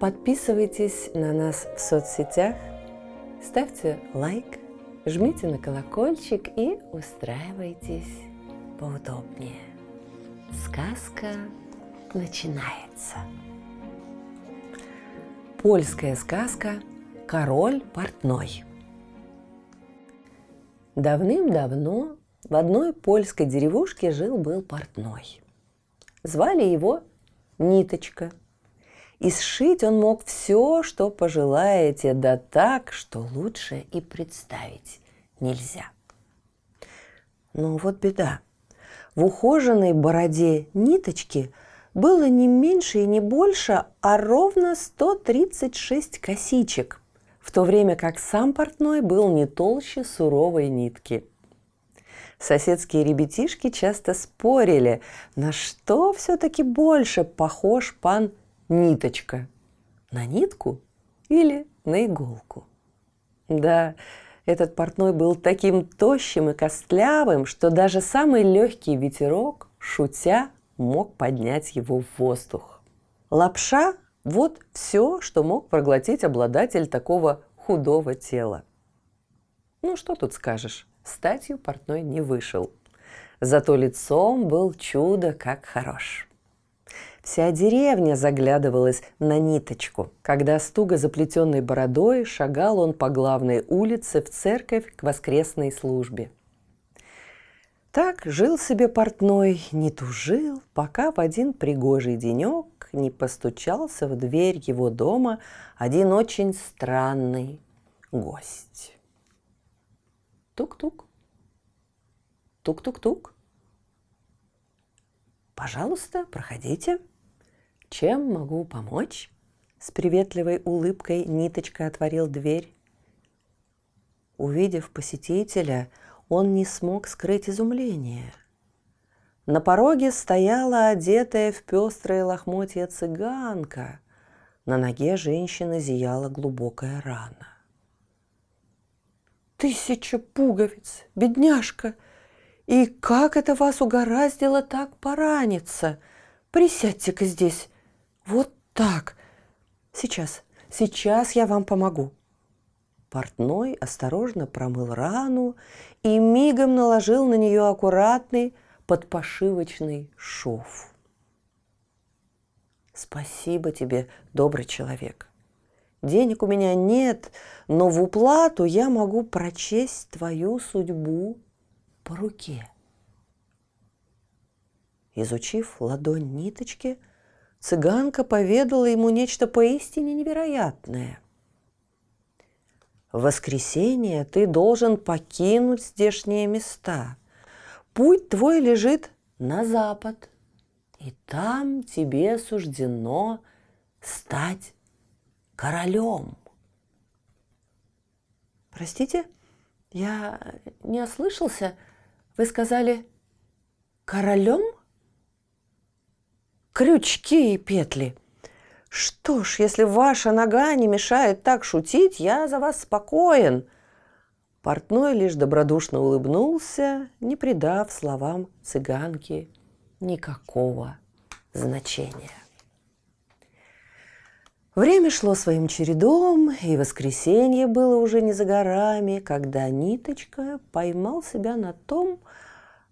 Подписывайтесь на нас в соцсетях, ставьте лайк, жмите на колокольчик и устраивайтесь поудобнее. Сказка начинается. Польская сказка «Король портной». Давным-давно в одной польской деревушке жил-был портной. Звали его Ниточка. И сшить он мог все, что пожелаете, да так, что лучше и представить нельзя. Но вот беда – в ухоженной бороде ниточки было не меньше и не больше, а ровно 136 косичек, в то время как сам портной был не толще суровой нитки. Соседские ребятишки часто спорили, на что все-таки больше похож пан Ниточка – на нитку или на иголку. Да, этот портной был таким тощим и костлявым, что даже самый легкий ветерок, шутя, мог поднять его в воздух. Лапша – вот все, что мог проглотить обладатель такого худого тела. Ну, что тут скажешь, статью портной не вышел. Зато лицом был чудо как хорош. Вся деревня заглядывалась на ниточку, когда с туго заплетенной бородой шагал он по главной улице в церковь к воскресной службе. Так жил себе портной, не тужил, пока в один пригожий денек не постучался в дверь его дома один очень странный гость. Тук-тук. Тук-тук-тук. Пожалуйста, проходите. Чем могу помочь? С приветливой улыбкой Ниточка отворил дверь. Увидев посетителя, он не смог скрыть изумление. На пороге стояла одетая в пестрое лохмотье цыганка. На ноге женщины зияла глубокая рана. «Тысяча пуговиц, бедняжка! И как это вас угораздило так пораниться? Присядьте-ка здесь, вот так. Сейчас, сейчас я вам помогу. Портной осторожно промыл рану и мигом наложил на нее аккуратный подпошивочный шов. Спасибо тебе, добрый человек. Денег у меня нет, но в уплату я могу прочесть твою судьбу по руке. Изучив ладонь ниточки – цыганка поведала ему нечто поистине невероятное. В воскресенье ты должен покинуть здешние места. Путь твой лежит на запад, и там тебе суждено стать королем. Простите, я не ослышался. Вы сказали королем? Крючки и петли. Что ж, если ваша нога не мешает так шутить, я за вас спокоен. Портной лишь добродушно улыбнулся, не придав словам цыганки никакого значения. Время шло своим чередом, и воскресенье было уже не за горами, когда Ниточка поймал себя на том,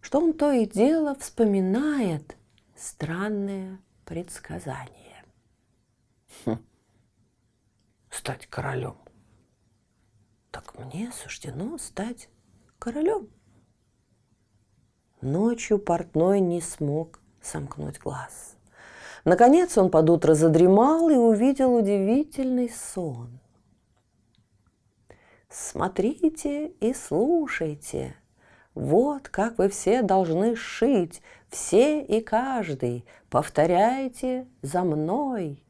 что он то и дело вспоминает странное предсказание. Хм. Стать королем. Так мне суждено стать королем. Ночью портной не смог сомкнуть глаз. Наконец он под утро задремал и увидел удивительный сон. Смотрите и слушайте – вот как вы все должны шить, все и каждый. Повторяйте за мной.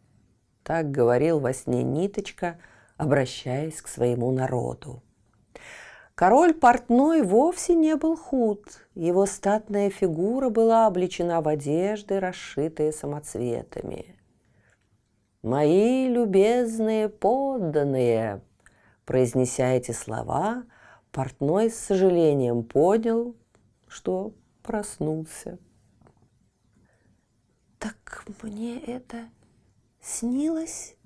Так говорил во сне Ниточка, обращаясь к своему народу. Король портной вовсе не был худ. Его статная фигура была облечена в одежды, расшитые самоцветами. «Мои любезные подданные!» Произнеся эти слова, портной с сожалением понял, что проснулся. «Так мне это снилось?»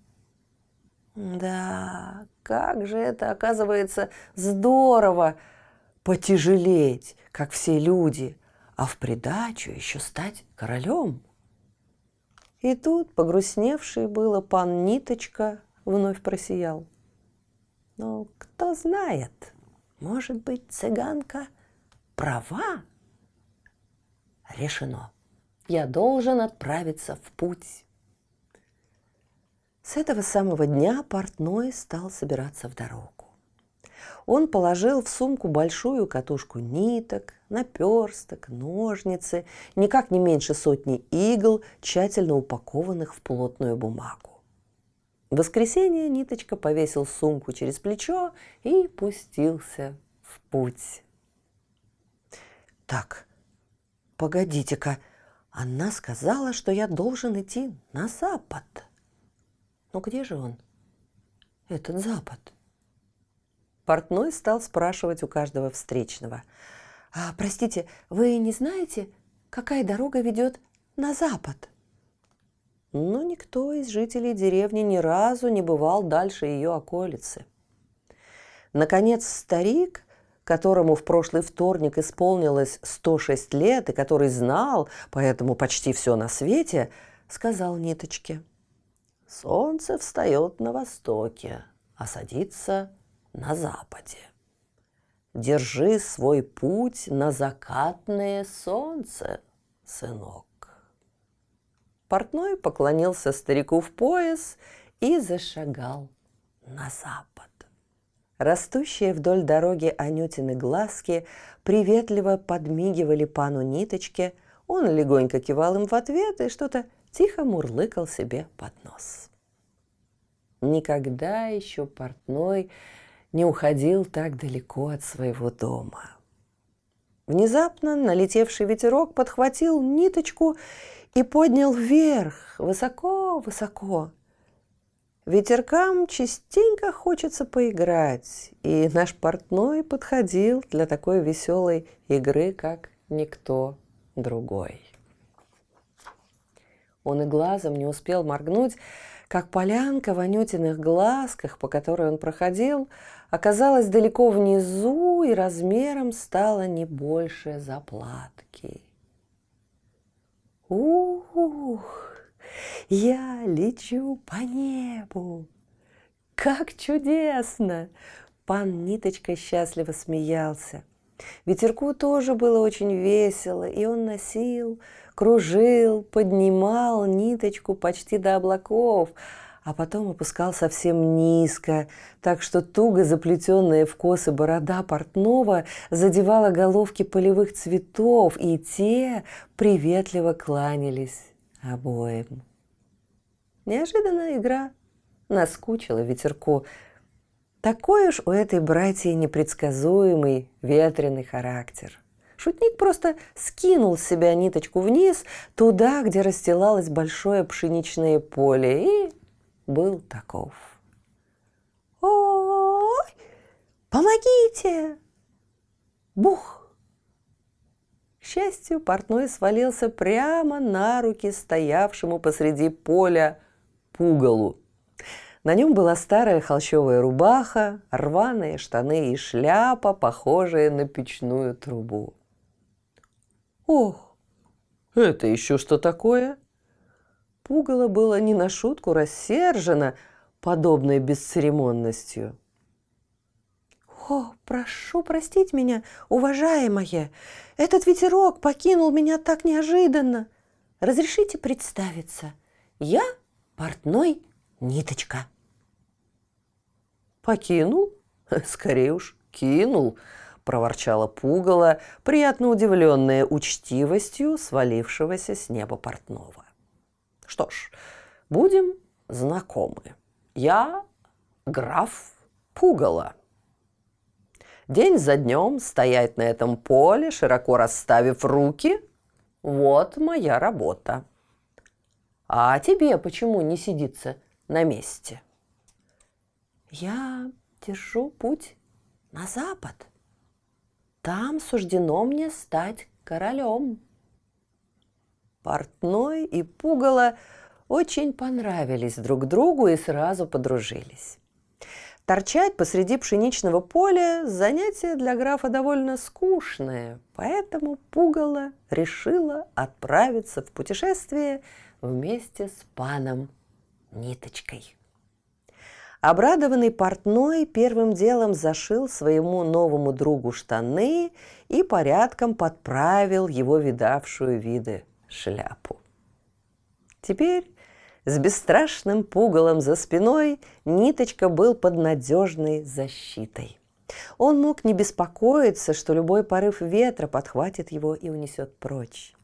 Да, как же это, оказывается, здорово потяжелеть, как все люди, а в придачу еще стать королем. И тут, погрустневший было, пан Ниточка вновь просиял. Но кто знает, может быть, цыганка права? Решено. Я должен отправиться в путь. С этого самого дня портной стал собираться в дорогу. Он положил в сумку большую катушку ниток, наперсток, ножницы, никак не меньше сотни игл, тщательно упакованных в плотную бумагу. В воскресенье Ниточка повесил сумку через плечо и пустился в путь. Так, погодите-ка, она сказала, что я должен идти на запад. Но где же он, этот Запад? Портной стал спрашивать у каждого встречного. «А, простите, вы не знаете, какая дорога ведет на запад?» Но никто из жителей деревни ни разу не бывал дальше ее околицы. Наконец старик, которому в прошлый вторник исполнилось 106 лет и который знал, поэтому почти все на свете, сказал Ниточке – Солнце встает на востоке, а садится на западе. Держи свой путь на закатное солнце, сынок. Портной поклонился старику в пояс и зашагал на запад. Растущие вдоль дороги Анютины глазки приветливо подмигивали пану ниточке, он легонько кивал им в ответ и что-то тихо мурлыкал себе под нос. Никогда еще портной не уходил так далеко от своего дома. Внезапно налетевший ветерок подхватил ниточку и поднял вверх, высоко-высоко. Ветеркам частенько хочется поиграть, и наш портной подходил для такой веселой игры, как никто другой. Он и глазом не успел моргнуть, как полянка в Анютиных глазках, по которой он проходил, оказалась далеко внизу и размером стала не больше заплатки. Ух, я лечу по небу! Как чудесно! Пан Ниточка счастливо смеялся. Ветерку тоже было очень весело, и он носил кружил, поднимал ниточку почти до облаков, а потом опускал совсем низко, так что туго заплетенная в косы борода портного задевала головки полевых цветов, и те приветливо кланялись обоим. Неожиданно игра наскучила ветерку. Такой уж у этой братьи непредсказуемый ветреный характер. Шутник просто скинул с себя ниточку вниз, туда, где расстилалось большое пшеничное поле, и был таков. «Ой, помогите!» Бух! К счастью, портной свалился прямо на руки стоявшему посреди поля пугалу. На нем была старая холщовая рубаха, рваные штаны и шляпа, похожая на печную трубу. «Ох, это еще что такое?» Пугало было не на шутку рассержено подобной бесцеремонностью. «О, прошу простить меня, уважаемая, этот ветерок покинул меня так неожиданно. Разрешите представиться, я портной Ниточка». «Покинул? Скорее уж, кинул», – проворчала пугало, приятно удивленная учтивостью свалившегося с неба портного. «Что ж, будем знакомы. Я граф Пугало. День за днем стоять на этом поле, широко расставив руки – вот моя работа. А тебе почему не сидится на месте? Я держу путь на запад. Там суждено мне стать королем. Портной и Пугало очень понравились друг другу и сразу подружились. Торчать посреди пшеничного поля – занятие для графа довольно скучное, поэтому Пугало решила отправиться в путешествие вместе с паном Ниточкой. Обрадованный портной первым делом зашил своему новому другу штаны и порядком подправил его видавшую виды шляпу. Теперь с бесстрашным пугалом за спиной Ниточка был под надежной защитой. Он мог не беспокоиться, что любой порыв ветра подхватит его и унесет прочь.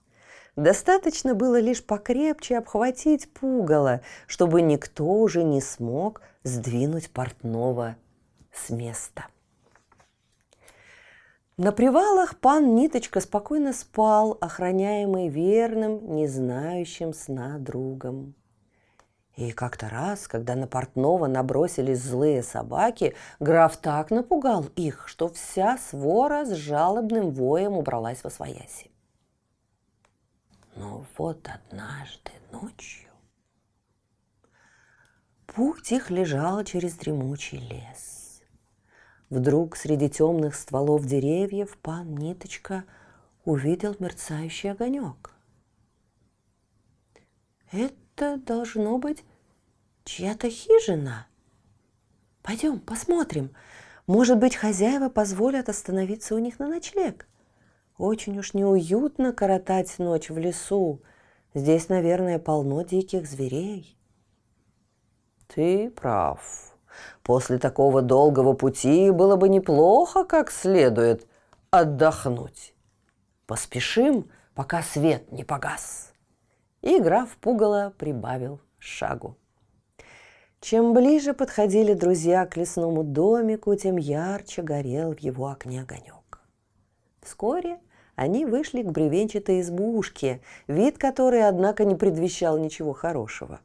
Достаточно было лишь покрепче обхватить пугало, чтобы никто уже не смог сдвинуть портного с места. На привалах пан Ниточка спокойно спал, охраняемый верным, не знающим сна другом. И как-то раз, когда на портного набросились злые собаки, граф так напугал их, что вся свора с жалобным воем убралась во свояси. Но вот однажды ночью путь их лежал через дремучий лес. Вдруг среди темных стволов деревьев пан Ниточка увидел мерцающий огонек. Это должно быть чья-то хижина. Пойдем, посмотрим. Может быть, хозяева позволят остановиться у них на ночлег. Очень уж неуютно коротать ночь в лесу. Здесь, наверное, полно диких зверей. Ты прав. После такого долгого пути было бы неплохо как следует отдохнуть. Поспешим, пока свет не погас. И граф пугало прибавил шагу. Чем ближе подходили друзья к лесному домику, тем ярче горел в его окне огонек. Вскоре они вышли к бревенчатой избушке, вид которой, однако, не предвещал ничего хорошего.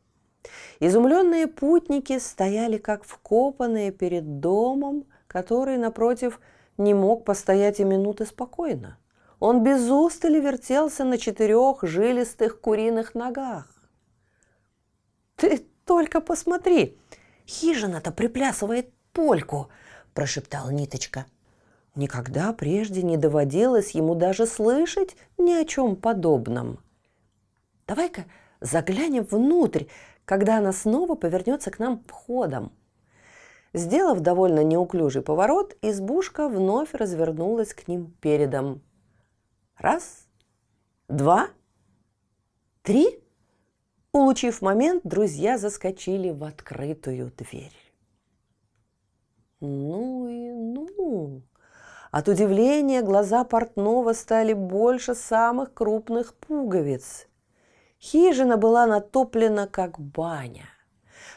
Изумленные путники стояли как вкопанные перед домом, который, напротив, не мог постоять и минуты спокойно. Он без устали вертелся на четырех жилистых куриных ногах. «Ты только посмотри, хижина-то приплясывает польку!» – прошептал Ниточка. Никогда прежде не доводилось ему даже слышать ни о чем подобном. «Давай-ка заглянем внутрь, когда она снова повернется к нам входом». Сделав довольно неуклюжий поворот, избушка вновь развернулась к ним передом. Раз, два, три. Улучив момент, друзья заскочили в открытую дверь. Ну и ну! От удивления глаза портного стали больше самых крупных пуговиц. Хижина была натоплена, как баня.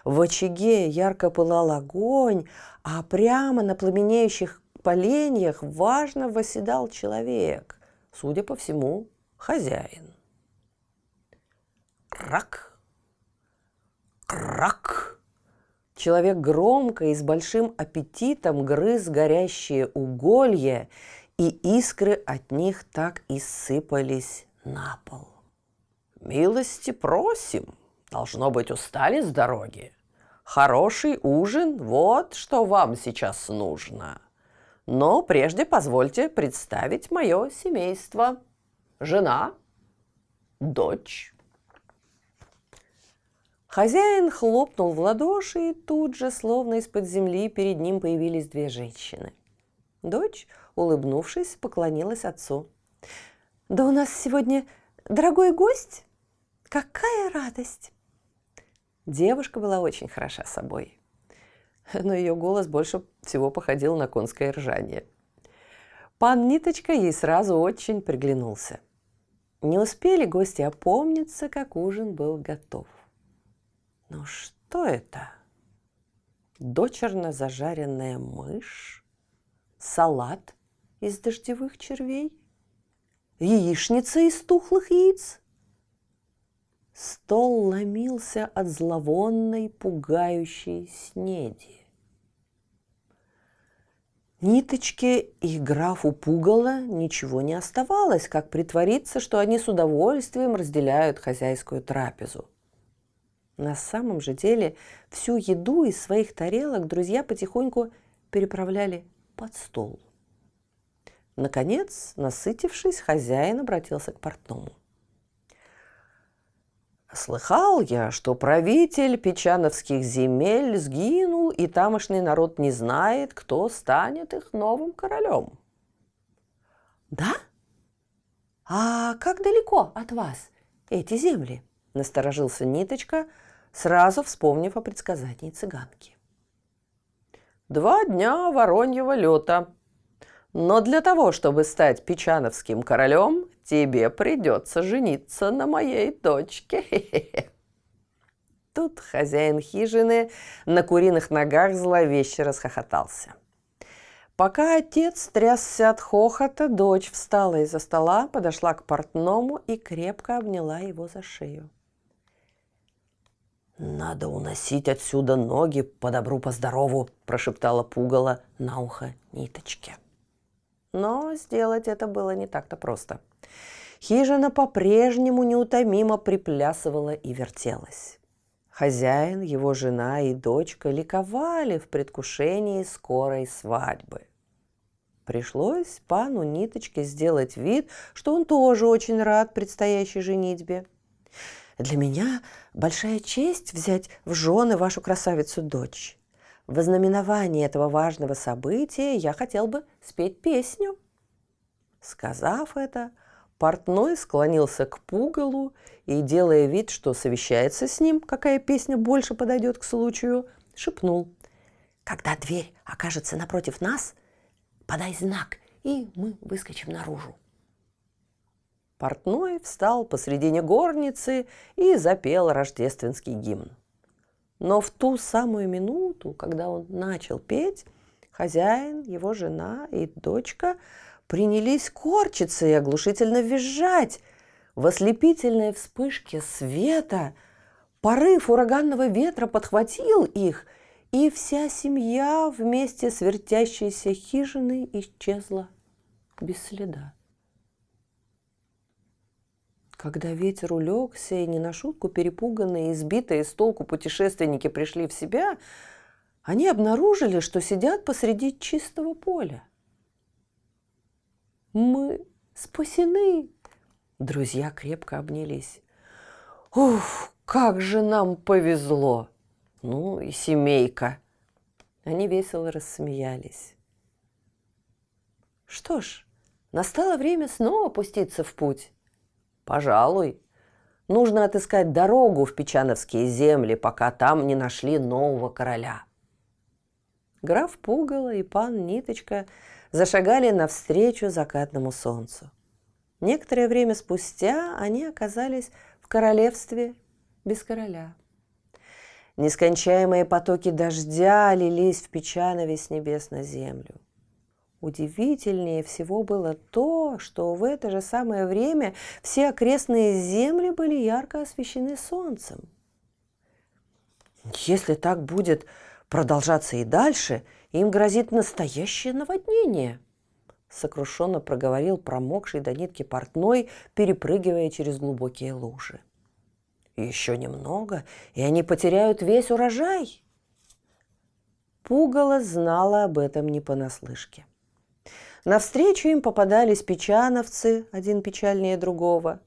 В очаге ярко пылал огонь, а прямо на пламенеющих поленьях важно восседал человек, судя по всему, хозяин. Крак! Крак! Человек громко и с большим аппетитом грыз горящие уголья, и искры от них так и сыпались на пол. «Милости просим! Должно быть, устали с дороги. Хороший ужин – вот что вам сейчас нужно. Но прежде позвольте представить мое семейство. Жена, дочь, Хозяин хлопнул в ладоши, и тут же, словно из-под земли, перед ним появились две женщины. Дочь, улыбнувшись, поклонилась отцу. «Да у нас сегодня дорогой гость! Какая радость!» Девушка была очень хороша собой, но ее голос больше всего походил на конское ржание. Пан Ниточка ей сразу очень приглянулся. Не успели гости опомниться, как ужин был готов. Ну что? Это? Дочерно зажаренная мышь? Салат из дождевых червей? Яичница из тухлых яиц? Стол ломился от зловонной, пугающей снеди. Ниточке и графу Пугало ничего не оставалось, как притвориться, что они с удовольствием разделяют хозяйскую трапезу. На самом же деле всю еду из своих тарелок друзья потихоньку переправляли под стол. Наконец, насытившись, хозяин обратился к портному. Слыхал я, что правитель печановских земель сгинул, и тамошний народ не знает, кто станет их новым королем. Да? А как далеко от вас эти земли? Насторожился Ниточка, сразу вспомнив о предсказании цыганки. Два дня вороньего лета. Но для того, чтобы стать печановским королем, тебе придется жениться на моей дочке. Тут хозяин хижины на куриных ногах зловеще расхохотался. Пока отец трясся от хохота, дочь встала из-за стола, подошла к портному и крепко обняла его за шею. «Надо уносить отсюда ноги по добру, по здорову», – прошептала пугало на ухо ниточке. Но сделать это было не так-то просто. Хижина по-прежнему неутомимо приплясывала и вертелась. Хозяин, его жена и дочка ликовали в предвкушении скорой свадьбы. Пришлось пану Ниточке сделать вид, что он тоже очень рад предстоящей женитьбе. «Для меня большая честь взять в жены вашу красавицу-дочь. В ознаменовании этого важного события я хотел бы спеть песню». Сказав это, портной склонился к пугалу и, делая вид, что совещается с ним, какая песня больше подойдет к случаю, шепнул. «Когда дверь окажется напротив нас, подай знак, и мы выскочим наружу». Портной встал посредине горницы и запел рождественский гимн. Но в ту самую минуту, когда он начал петь, хозяин, его жена и дочка принялись корчиться и оглушительно визжать. В ослепительной вспышке света порыв ураганного ветра подхватил их, и вся семья вместе с вертящейся хижиной исчезла без следа. Когда ветер улегся, и не на шутку перепуганные, избитые с толку путешественники пришли в себя, они обнаружили, что сидят посреди чистого поля. «Мы спасены!» Друзья крепко обнялись. «Уф, как же нам повезло!» Ну и семейка. Они весело рассмеялись. Что ж, настало время снова пуститься в путь. Пожалуй. Нужно отыскать дорогу в Печановские земли, пока там не нашли нового короля. Граф Пугало и пан Ниточка зашагали навстречу закатному солнцу. Некоторое время спустя они оказались в королевстве без короля. Нескончаемые потоки дождя лились в Печанове с небес на землю. Удивительнее всего было то, что в это же самое время все окрестные земли были ярко освещены солнцем. Если так будет продолжаться и дальше, им грозит настоящее наводнение, сокрушенно проговорил промокший до нитки портной, перепрыгивая через глубокие лужи. Еще немного, и они потеряют весь урожай. Пугало знала об этом не понаслышке. Навстречу им попадались печановцы, один печальнее другого.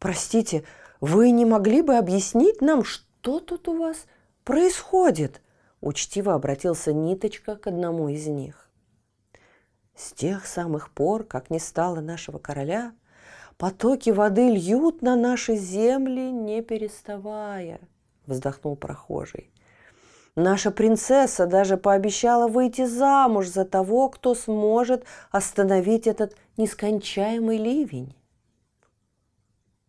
«Простите, вы не могли бы объяснить нам, что тут у вас происходит?» Учтиво обратился Ниточка к одному из них. С тех самых пор, как не стало нашего короля, потоки воды льют на наши земли, не переставая, вздохнул прохожий. Наша принцесса даже пообещала выйти замуж за того, кто сможет остановить этот нескончаемый ливень.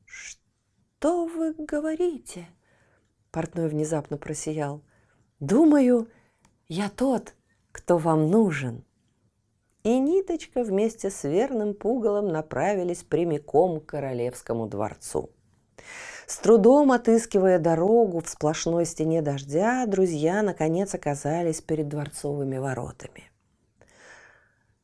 «Что вы говорите?» Портной внезапно просиял. «Думаю, я тот, кто вам нужен». И Ниточка вместе с верным пугалом направились прямиком к королевскому дворцу. С трудом отыскивая дорогу в сплошной стене дождя, друзья наконец оказались перед дворцовыми воротами.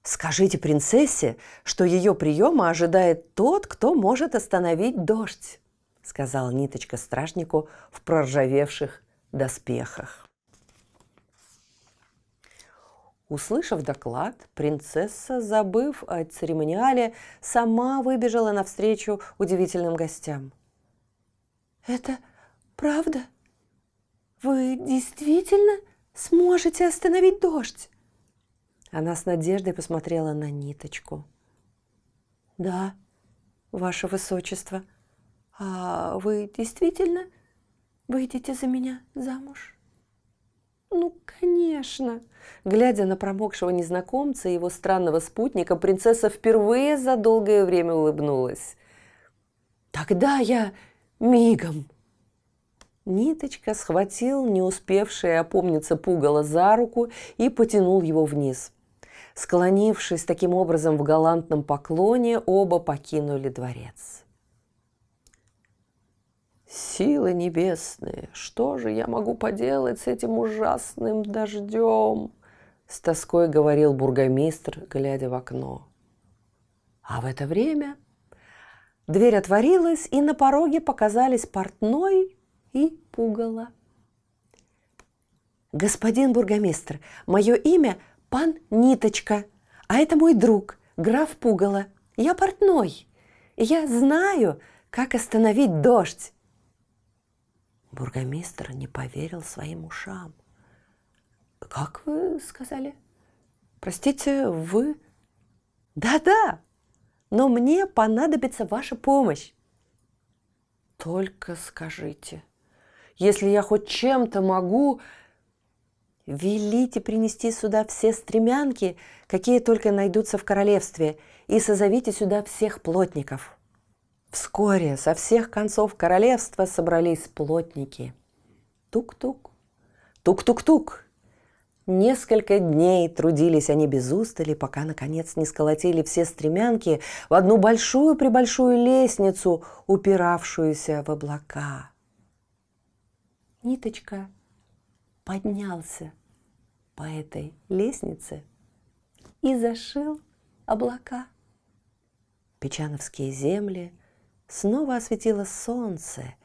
«Скажите принцессе, что ее приема ожидает тот, кто может остановить дождь», сказал Ниточка стражнику в проржавевших доспехах. Услышав доклад, принцесса, забыв о церемониале, сама выбежала навстречу удивительным гостям. «Это правда? Вы действительно сможете остановить дождь?» Она с надеждой посмотрела на ниточку. «Да, ваше высочество. А вы действительно выйдете за меня замуж?» «Ну, конечно!» Глядя на промокшего незнакомца и его странного спутника, принцесса впервые за долгое время улыбнулась. «Тогда я мигом!» Ниточка схватил не успевший опомниться пугало за руку и потянул его вниз. Склонившись таким образом в галантном поклоне, оба покинули дворец. Силы небесные, что же я могу поделать с этим ужасным дождем? С тоской говорил бургомистр, глядя в окно. А в это время дверь отворилась, и на пороге показались портной и пугало. «Господин бургомистр, мое имя пан Ниточка, а это мой друг, граф Пугало. Я портной. Я знаю, как остановить дождь. Бургомистр не поверил своим ушам. «Как вы сказали?» «Простите, вы...» «Да-да, но мне понадобится ваша помощь». «Только скажите, если я хоть чем-то могу...» «Велите принести сюда все стремянки, какие только найдутся в королевстве, и созовите сюда всех плотников». Вскоре со всех концов королевства собрались плотники. Тук-тук, тук-тук-тук. Несколько дней трудились они без устали, пока, наконец, не сколотили все стремянки в одну большую-пребольшую лестницу, упиравшуюся в облака. Ниточка поднялся по этой лестнице и зашил облака. Печановские земли – снова осветило солнце,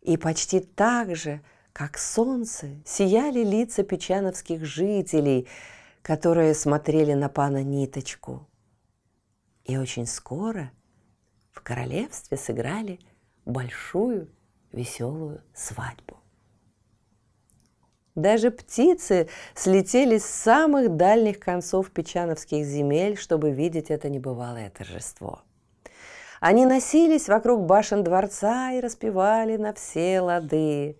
и почти так же, как солнце, сияли лица печановских жителей, которые смотрели на пана Ниточку. И очень скоро в королевстве сыграли большую веселую свадьбу. Даже птицы слетели с самых дальних концов печановских земель, чтобы видеть это небывалое торжество – они носились вокруг башен дворца и распевали на все лады.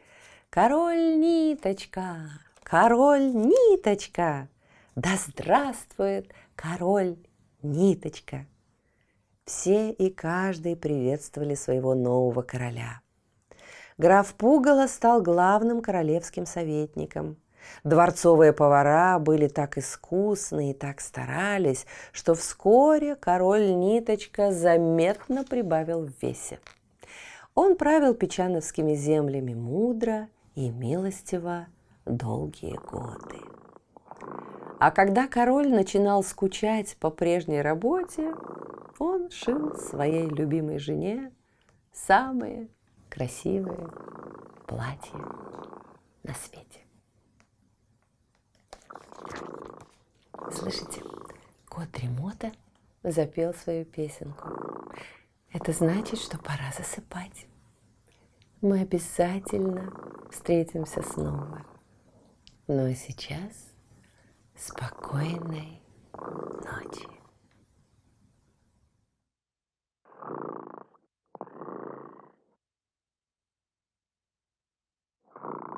«Король Ниточка! Король Ниточка! Да здравствует король Ниточка!» Все и каждый приветствовали своего нового короля. Граф Пугало стал главным королевским советником – Дворцовые повара были так искусны и так старались, что вскоре король Ниточка заметно прибавил в весе. Он правил печановскими землями мудро и милостиво долгие годы. А когда король начинал скучать по прежней работе, он шил своей любимой жене самые красивые платья на свете. Слышите, кот Ремота запел свою песенку. Это значит, что пора засыпать. Мы обязательно встретимся снова. Ну а сейчас спокойной ночи. кот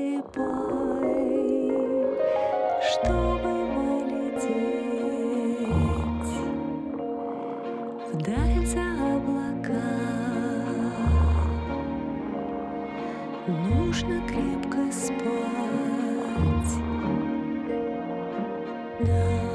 крепко спать. Да.